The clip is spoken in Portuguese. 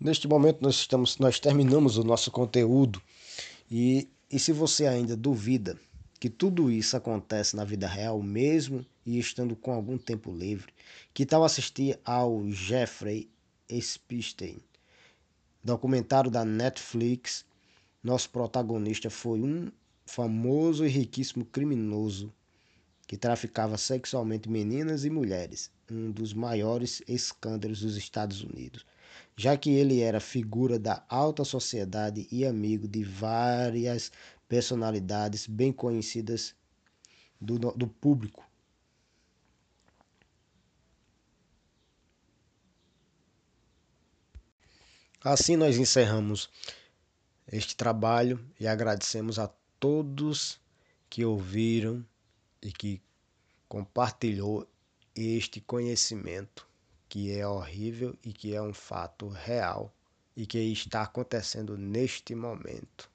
Neste momento nós estamos, nós terminamos o nosso conteúdo e, e se você ainda duvida que tudo isso acontece na vida real mesmo e estando com algum tempo livre, que tal assistir ao Jeffrey Epstein, documentário da Netflix? Nosso protagonista foi um famoso e riquíssimo criminoso que traficava sexualmente meninas e mulheres, um dos maiores escândalos dos Estados Unidos já que ele era figura da alta sociedade e amigo de várias personalidades bem conhecidas do, do público. Assim nós encerramos este trabalho e agradecemos a todos que ouviram e que compartilhou este conhecimento que é horrível e que é um fato real e que está acontecendo neste momento.